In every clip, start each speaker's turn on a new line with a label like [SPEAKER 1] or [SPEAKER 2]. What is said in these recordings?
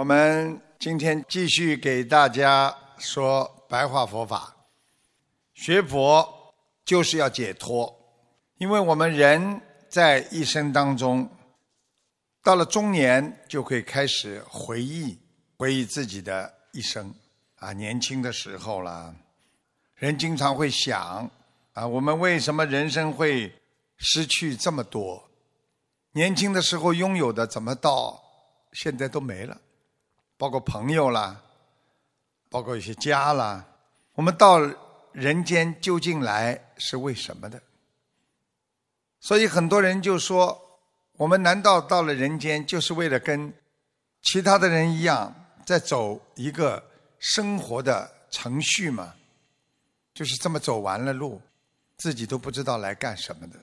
[SPEAKER 1] 我们今天继续给大家说白话佛法。学佛就是要解脱，因为我们人在一生当中，到了中年就会开始回忆回忆自己的一生啊，年轻的时候啦，人经常会想啊，我们为什么人生会失去这么多？年轻的时候拥有的，怎么到现在都没了？包括朋友啦，包括一些家啦，我们到人间究竟来是为什么的？所以很多人就说：我们难道到了人间就是为了跟其他的人一样，在走一个生活的程序吗？就是这么走完了路，自己都不知道来干什么的。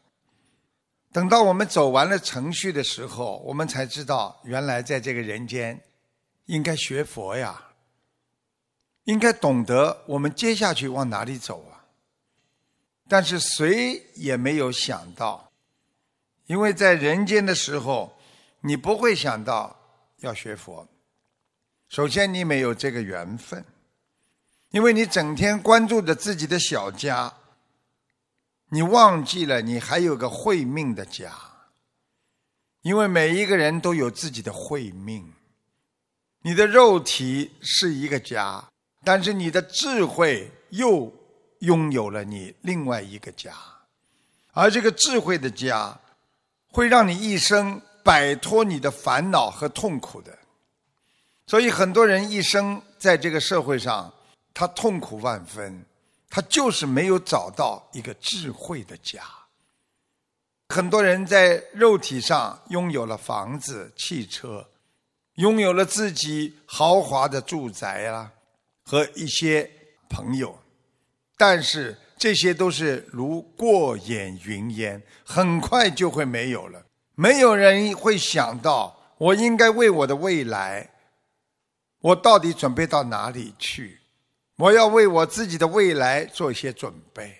[SPEAKER 1] 等到我们走完了程序的时候，我们才知道，原来在这个人间。应该学佛呀，应该懂得我们接下去往哪里走啊。但是谁也没有想到，因为在人间的时候，你不会想到要学佛。首先，你没有这个缘分，因为你整天关注着自己的小家，你忘记了你还有个慧命的家。因为每一个人都有自己的慧命。你的肉体是一个家，但是你的智慧又拥有了你另外一个家，而这个智慧的家，会让你一生摆脱你的烦恼和痛苦的。所以很多人一生在这个社会上，他痛苦万分，他就是没有找到一个智慧的家。很多人在肉体上拥有了房子、汽车。拥有了自己豪华的住宅啊，和一些朋友，但是这些都是如过眼云烟，很快就会没有了。没有人会想到，我应该为我的未来，我到底准备到哪里去？我要为我自己的未来做一些准备。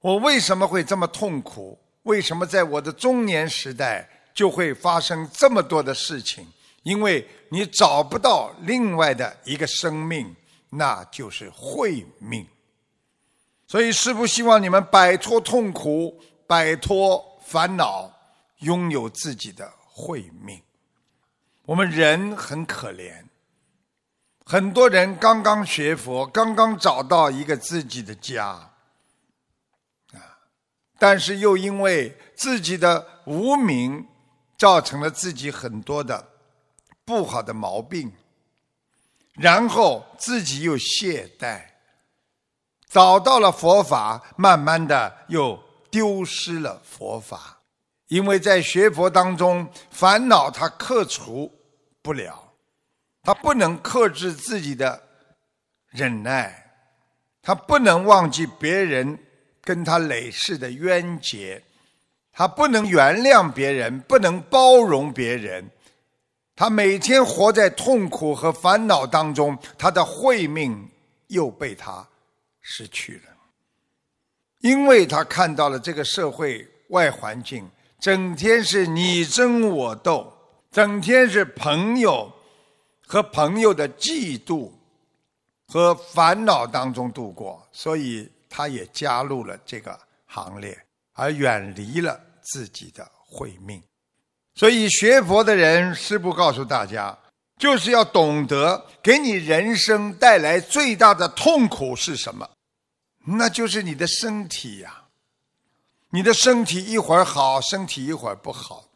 [SPEAKER 1] 我为什么会这么痛苦？为什么在我的中年时代就会发生这么多的事情？因为你找不到另外的一个生命，那就是慧命。所以师父希望你们摆脱痛苦，摆脱烦恼，拥有自己的慧命。我们人很可怜，很多人刚刚学佛，刚刚找到一个自己的家，啊，但是又因为自己的无名，造成了自己很多的。不好的毛病，然后自己又懈怠，找到了佛法，慢慢的又丢失了佛法，因为在学佛当中，烦恼他克除不了，他不能克制自己的忍耐，他不能忘记别人跟他累世的冤结，他不能原谅别人，不能包容别人。他每天活在痛苦和烦恼当中，他的慧命又被他失去了，因为他看到了这个社会外环境，整天是你争我斗，整天是朋友和朋友的嫉妒和烦恼当中度过，所以他也加入了这个行列，而远离了自己的慧命。所以学佛的人，师父告诉大家，就是要懂得给你人生带来最大的痛苦是什么？那就是你的身体呀。你的身体一会儿好，身体一会儿不好；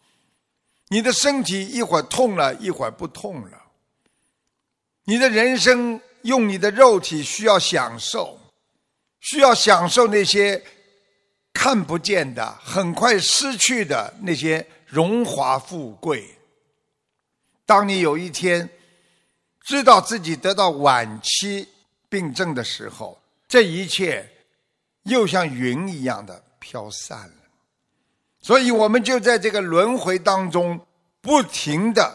[SPEAKER 1] 你的身体一会儿痛了，一会儿不痛了。你的人生用你的肉体需要享受，需要享受那些看不见的、很快失去的那些。荣华富贵。当你有一天知道自己得到晚期病症的时候，这一切又像云一样的飘散了。所以，我们就在这个轮回当中，不停的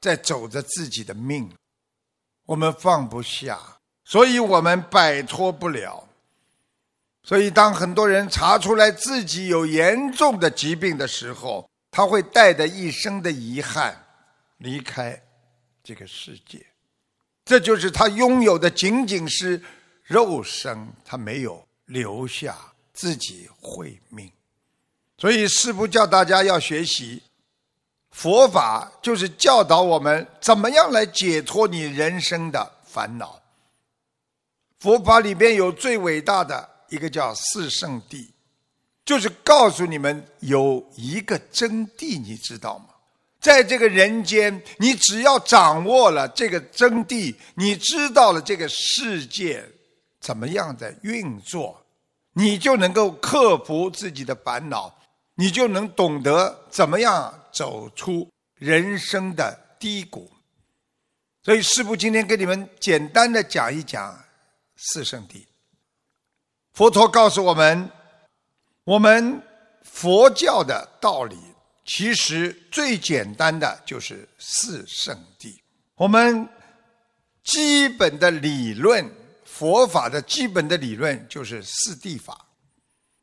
[SPEAKER 1] 在走着自己的命，我们放不下，所以我们摆脱不了。所以，当很多人查出来自己有严重的疾病的时候，他会带着一生的遗憾离开这个世界。这就是他拥有的，仅仅是肉身，他没有留下自己慧命。所以师父教大家要学习佛法，就是教导我们怎么样来解脱你人生的烦恼。佛法里边有最伟大的一个叫四圣谛，就是告诉你们有一个真谛，你知道吗？在这个人间，你只要掌握了这个真谛，你知道了这个世界怎么样的运作，你就能够克服自己的烦恼，你就能懂得怎么样走出人生的低谷。所以，师父今天给你们简单的讲一讲。四圣谛，佛陀告诉我们，我们佛教的道理其实最简单的就是四圣谛。我们基本的理论，佛法的基本的理论就是四谛法，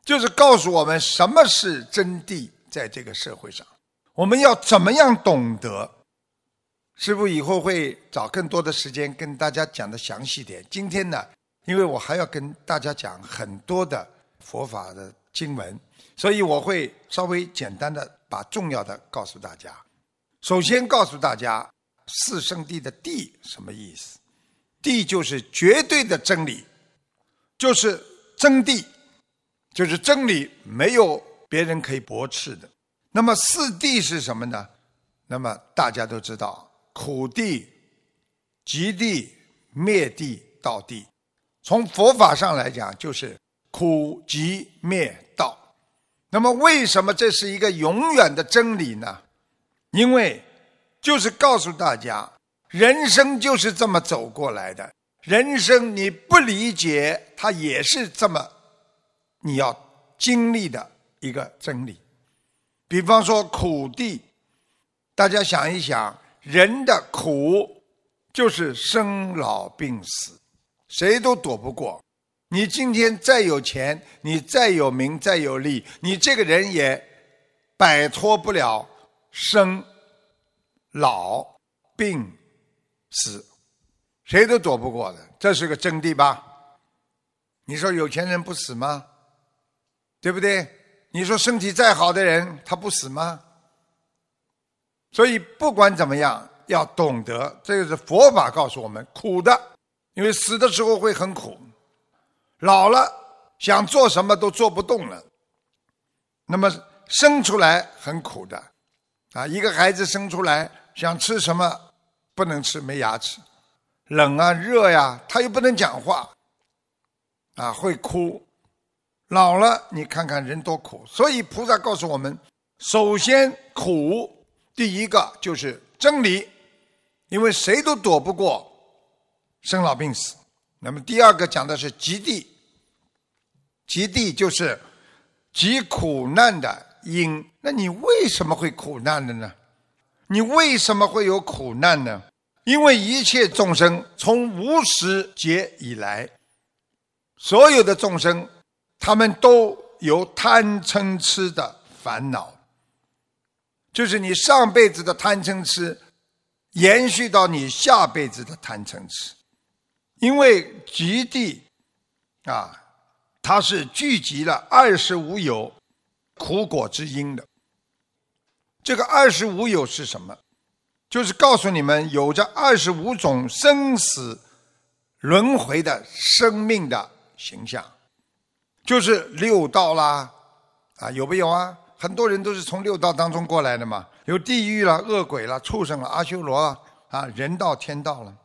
[SPEAKER 1] 就是告诉我们什么是真谛，在这个社会上，我们要怎么样懂得。师傅以后会找更多的时间跟大家讲的详细点。今天呢？因为我还要跟大家讲很多的佛法的经文，所以我会稍微简单的把重要的告诉大家。首先告诉大家，四圣地的“地”什么意思？“地”就是绝对的真理，就是真谛，就是真理，没有别人可以驳斥的。那么四谛是什么呢？那么大家都知道：苦地、极地、灭地、道地。从佛法上来讲，就是苦集灭道。那么，为什么这是一个永远的真理呢？因为就是告诉大家，人生就是这么走过来的。人生你不理解，它也是这么你要经历的一个真理。比方说苦地，大家想一想，人的苦就是生老病死。谁都躲不过。你今天再有钱，你再有名，再有利，你这个人也摆脱不了生、老、病、死，谁都躲不过的。这是个真谛吧？你说有钱人不死吗？对不对？你说身体再好的人他不死吗？所以不管怎么样，要懂得，这个是佛法告诉我们苦的。因为死的时候会很苦，老了想做什么都做不动了。那么生出来很苦的，啊，一个孩子生出来想吃什么不能吃，没牙齿，冷啊热呀，他又不能讲话，啊会哭。老了你看看人多苦，所以菩萨告诉我们，首先苦，第一个就是真理，因为谁都躲不过。生老病死，那么第二个讲的是极地，极地就是极苦难的因。那你为什么会苦难的呢？你为什么会有苦难呢？因为一切众生从无始劫以来，所有的众生，他们都有贪嗔痴的烦恼，就是你上辈子的贪嗔痴，延续到你下辈子的贪嗔痴。因为极地啊，它是聚集了二十五有苦果之因的。这个二十五有是什么？就是告诉你们，有着二十五种生死轮回的生命的形象，就是六道啦，啊，有没有啊？很多人都是从六道当中过来的嘛，有地狱了、恶鬼了、畜生了、阿修罗啊，人道、天道了。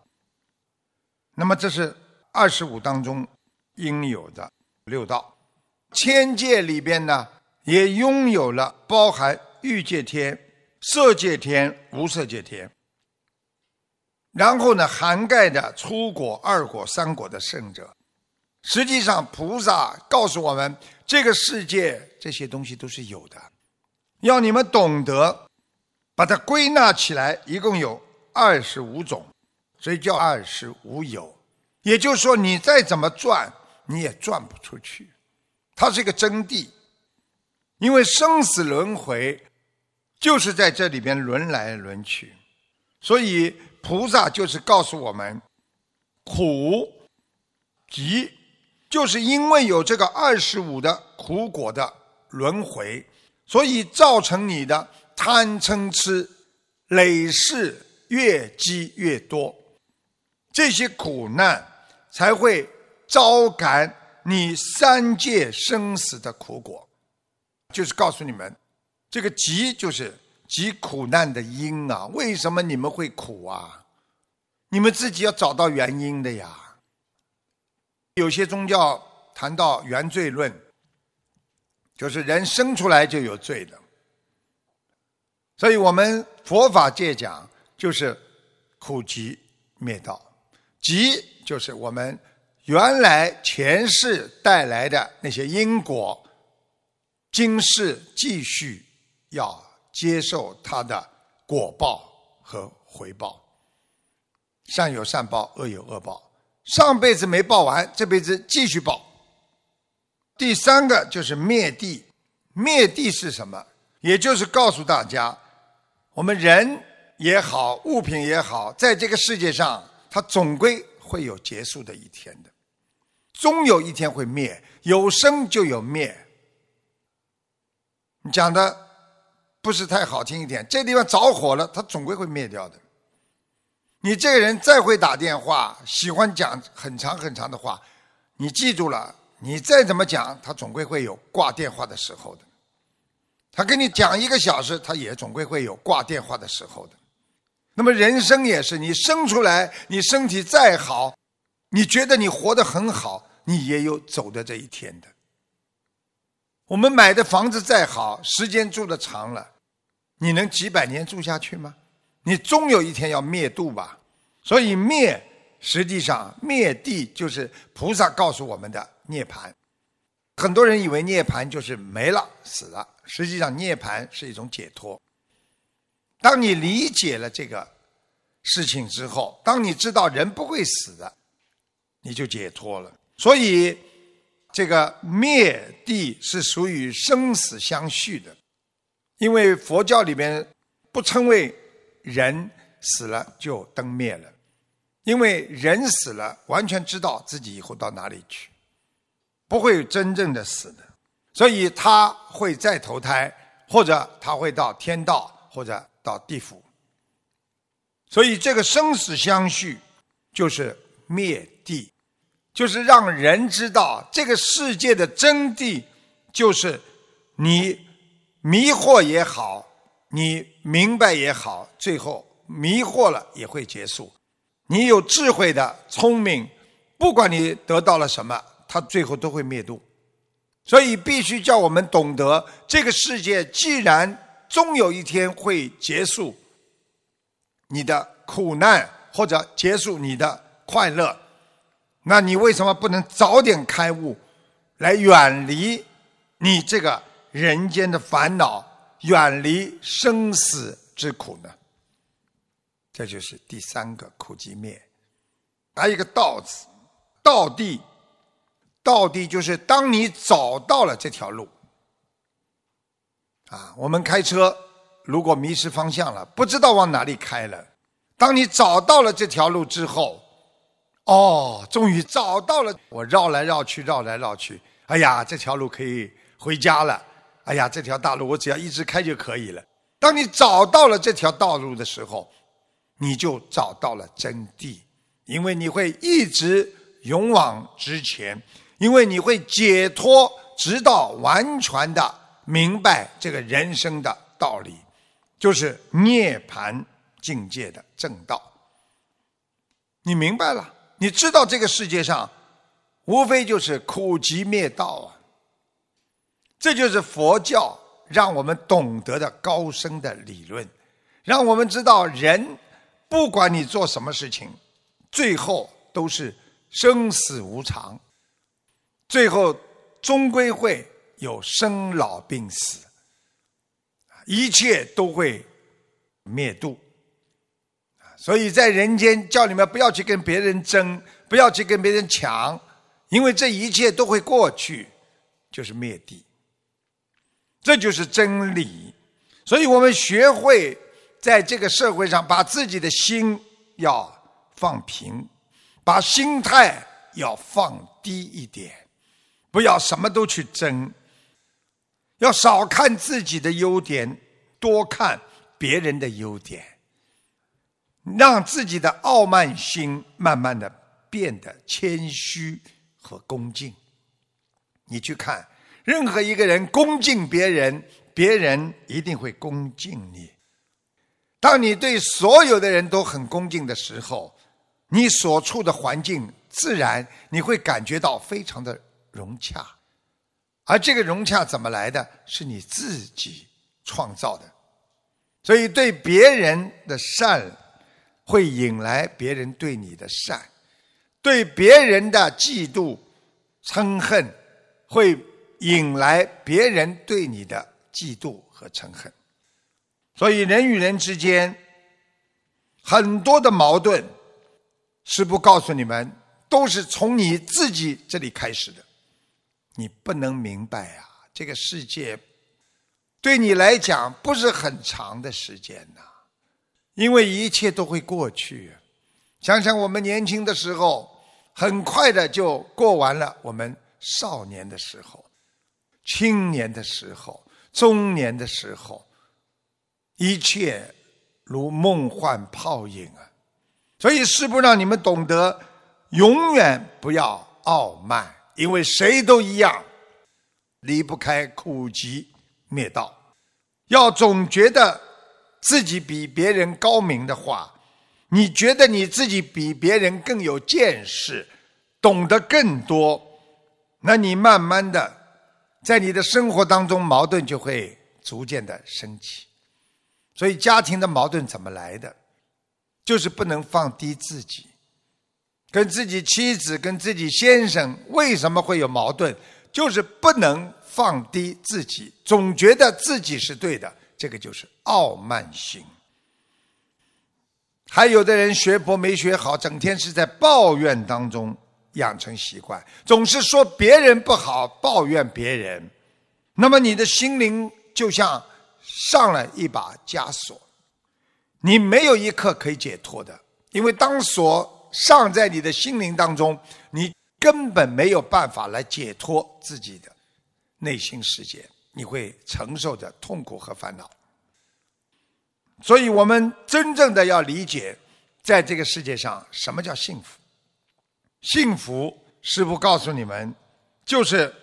[SPEAKER 1] 那么这是二十五当中应有的六道，千界里边呢也拥有了包含欲界天、色界天、无色界天，然后呢涵盖的初果、二果、三果的圣者。实际上，菩萨告诉我们，这个世界这些东西都是有的，要你们懂得把它归纳起来，一共有二十五种。所以叫二十无有，也就是说，你再怎么转，你也转不出去。它是一个真谛，因为生死轮回就是在这里边轮来轮去。所以菩萨就是告诉我们，苦集就是因为有这个二十五的苦果的轮回，所以造成你的贪嗔痴累世越积越多，这些苦难才会招感你三界生死的苦果。就是告诉你们，这个集就是集苦难的因啊！为什么你们会苦啊？你们自己要找到原因的呀。有些宗教谈到原罪论，就是人生出来就有罪的。所以我们佛法界讲，就是苦集灭道，即就是我们原来前世带来的那些因果。今世继续要接受它的果报和回报，善有善报，恶有恶报。上辈子没报完，这辈子继续报。第三个就是灭地，灭地是什么？也就是告诉大家，我们人也好，物品也好，在这个世界上，它总归会有结束的一天的，终有一天会灭。有生就有灭。你讲的不是太好听一点，这地方着火了，它总归会灭掉的。你这个人再会打电话，喜欢讲很长很长的话，你记住了，你再怎么讲，他总归会有挂电话的时候的。他跟你讲一个小时，他也总归会有挂电话的时候的。那么人生也是，你生出来，你身体再好，你觉得你活得很好，你也有走的这一天的。我们买的房子再好，时间住的长了，你能几百年住下去吗？你终有一天要灭度吧。所以灭，实际上灭地就是菩萨告诉我们的涅槃。很多人以为涅槃就是没了、死了，实际上涅槃是一种解脱。当你理解了这个事情之后，当你知道人不会死的，你就解脱了。所以。这个灭地是属于生死相续的，因为佛教里面不称为人死了就灯灭了，因为人死了完全知道自己以后到哪里去，不会真正的死的，所以他会再投胎，或者他会到天道，或者到地府。所以这个生死相续就是灭地。就是让人知道这个世界的真谛，就是你迷惑也好，你明白也好，最后迷惑了也会结束。你有智慧的聪明，不管你得到了什么，它最后都会灭度。所以必须叫我们懂得，这个世界既然终有一天会结束，你的苦难或者结束你的快乐。那你为什么不能早点开悟，来远离你这个人间的烦恼，远离生死之苦呢？这就是第三个苦集灭。还有一个道字，道地，道地就是当你找到了这条路，啊，我们开车如果迷失方向了，不知道往哪里开了，当你找到了这条路之后。哦，终于找到了！我绕来绕去，绕来绕去，哎呀，这条路可以回家了。哎呀，这条大路我只要一直开就可以了。当你找到了这条道路的时候，你就找到了真谛，因为你会一直勇往直前，因为你会解脱，直到完全的明白这个人生的道理，就是涅槃境界的正道。你明白了。你知道这个世界上，无非就是苦集灭道啊。这就是佛教让我们懂得的高深的理论，让我们知道人不管你做什么事情，最后都是生死无常，最后终归会有生老病死，一切都会灭度。所以在人间叫你们不要去跟别人争，不要去跟别人抢，因为这一切都会过去，就是灭地。这就是真理。所以我们学会在这个社会上把自己的心要放平，把心态要放低一点，不要什么都去争，要少看自己的优点，多看别人的优点，让自己的傲慢心慢慢的变得谦虚和恭敬。你去看，任何一个人恭敬别人，别人一定会恭敬你。当你对所有的人都很恭敬的时候，你所处的环境自然你会感觉到非常的融洽，而这个融洽怎么来的？是你自己创造的。所以，对别人的善，会引来别人对你的善；对别人的嫉妒、嗔恨。会引来别人对你的嫉妒和嗔恨，所以人与人之间很多的矛盾，师不告诉你们，都是从你自己这里开始的。你不能明白啊，这个世界对你来讲不是很长的时间呐，因为一切都会过去。想想我们年轻的时候，很快的就过完了，我们。少年的时候，青年的时候，中年的时候，一切如梦幻泡影啊！所以师父让你们懂得，永远不要傲慢，因为谁都一样，离不开苦集灭道。要总觉得自己比别人高明的话，你觉得你自己比别人更有见识，懂得更多。那你慢慢的，在你的生活当中，矛盾就会逐渐的升起。所以家庭的矛盾怎么来的？就是不能放低自己，跟自己妻子、跟自己先生为什么会有矛盾？就是不能放低自己，总觉得自己是对的，这个就是傲慢心。还有的人学佛没学好，整天是在抱怨当中。养成习惯，总是说别人不好，抱怨别人，那么你的心灵就像上了一把枷锁，你没有一刻可以解脱的，因为当锁上在你的心灵当中，你根本没有办法来解脱自己的内心世界，你会承受着痛苦和烦恼。所以我们真正的要理解，在这个世界上，什么叫幸福？幸福，师父告诉你们，就是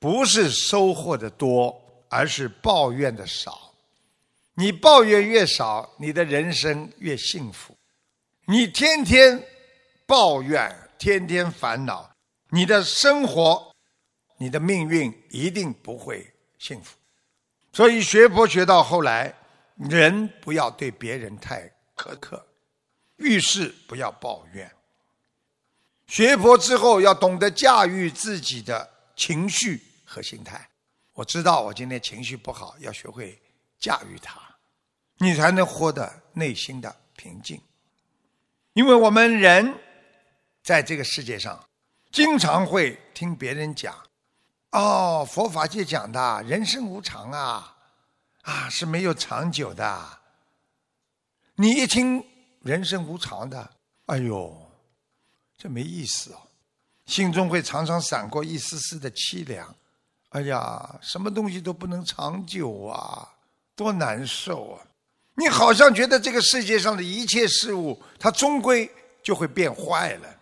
[SPEAKER 1] 不是收获的多，而是抱怨的少。你抱怨越少，你的人生越幸福。你天天抱怨，天天烦恼，你的生活，你的命运一定不会幸福。所以学佛学到后来，人不要对别人太苛刻，遇事不要抱怨。学佛之后，要懂得驾驭自己的情绪和心态。我知道我今天情绪不好，要学会驾驭它，你才能获得内心的平静。因为我们人在这个世界上，经常会听别人讲：“哦，佛法界讲的人生无常啊，啊是没有长久的。”你一听人生无常的，哎呦！这没意思哦，心中会常常闪过一丝丝的凄凉。哎呀，什么东西都不能长久啊，多难受啊！你好像觉得这个世界上的一切事物，它终归就会变坏了，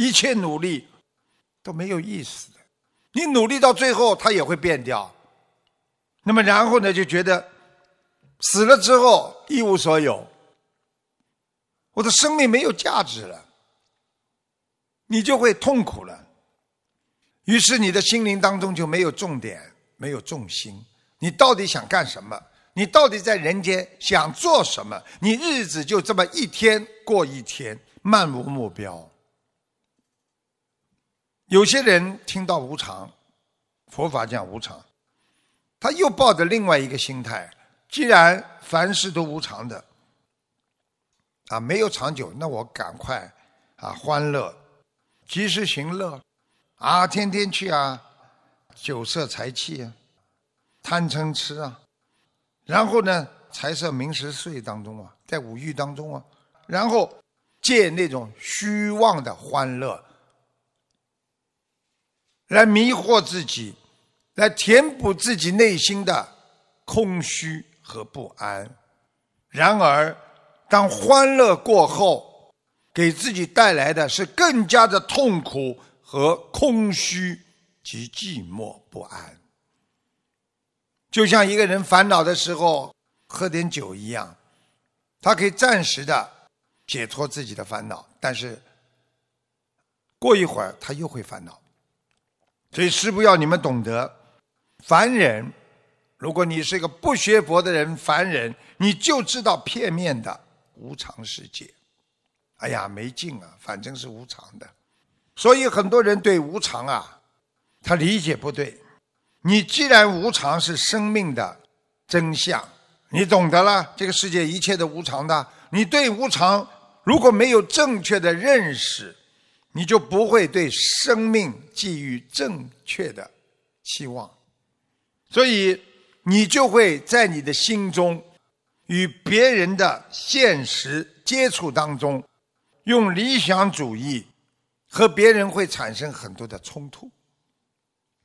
[SPEAKER 1] 一切努力都没有意思的。你努力到最后，它也会变掉。那么然后呢，就觉得死了之后一无所有，我的生命没有价值了。你就会痛苦了，于是你的心灵当中就没有重点，没有重心。你到底想干什么？你到底在人间想做什么？你日子就这么一天过一天，漫无目标。有些人听到无常，佛法讲无常，他又抱着另外一个心态：既然凡事都无常的，啊，没有长久，那我赶快啊欢乐。及时行乐，啊，天天去啊，酒色财气啊，贪嗔痴啊，然后呢，财色名食睡当中啊，在五欲当中啊，然后借那种虚妄的欢乐来迷惑自己，来填补自己内心的空虚和不安。然而，当欢乐过后，给自己带来的是更加的痛苦和空虚及寂寞不安。就像一个人烦恼的时候喝点酒一样，他可以暂时的解脱自己的烦恼，但是过一会儿他又会烦恼。所以师父要你们懂得，凡人，如果你是一个不学佛的人，凡人你就知道片面的无常世界。哎呀，没劲啊，反正是无常的。所以很多人对无常啊，他理解不对。你既然无常是生命的真相，你懂得了这个世界一切的无常的，你对无常如果没有正确的认识，你就不会对生命寄予正确的期望，所以你就会在你的心中与别人的现实接触当中，用理想主义和别人会产生很多的冲突。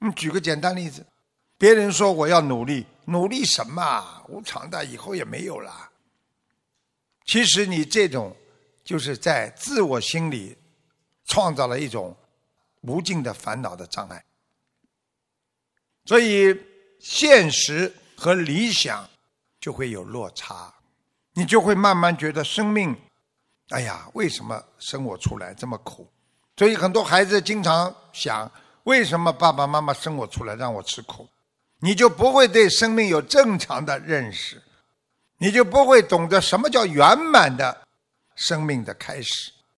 [SPEAKER 1] 嗯，举个简单例子，别人说我要努力，努力什么？无常的，以后也没有了。其实你这种就是在自我心里创造了一种无尽的烦恼的障碍。所以现实和理想就会有落差，你就会慢慢觉得生命，哎呀，为什么生我出来这么苦？所以很多孩子经常想。为什么爸爸妈妈生我出来让我吃苦？你就不会对生命有正常的认识，你就不会懂得什么叫圆满的生命的开始。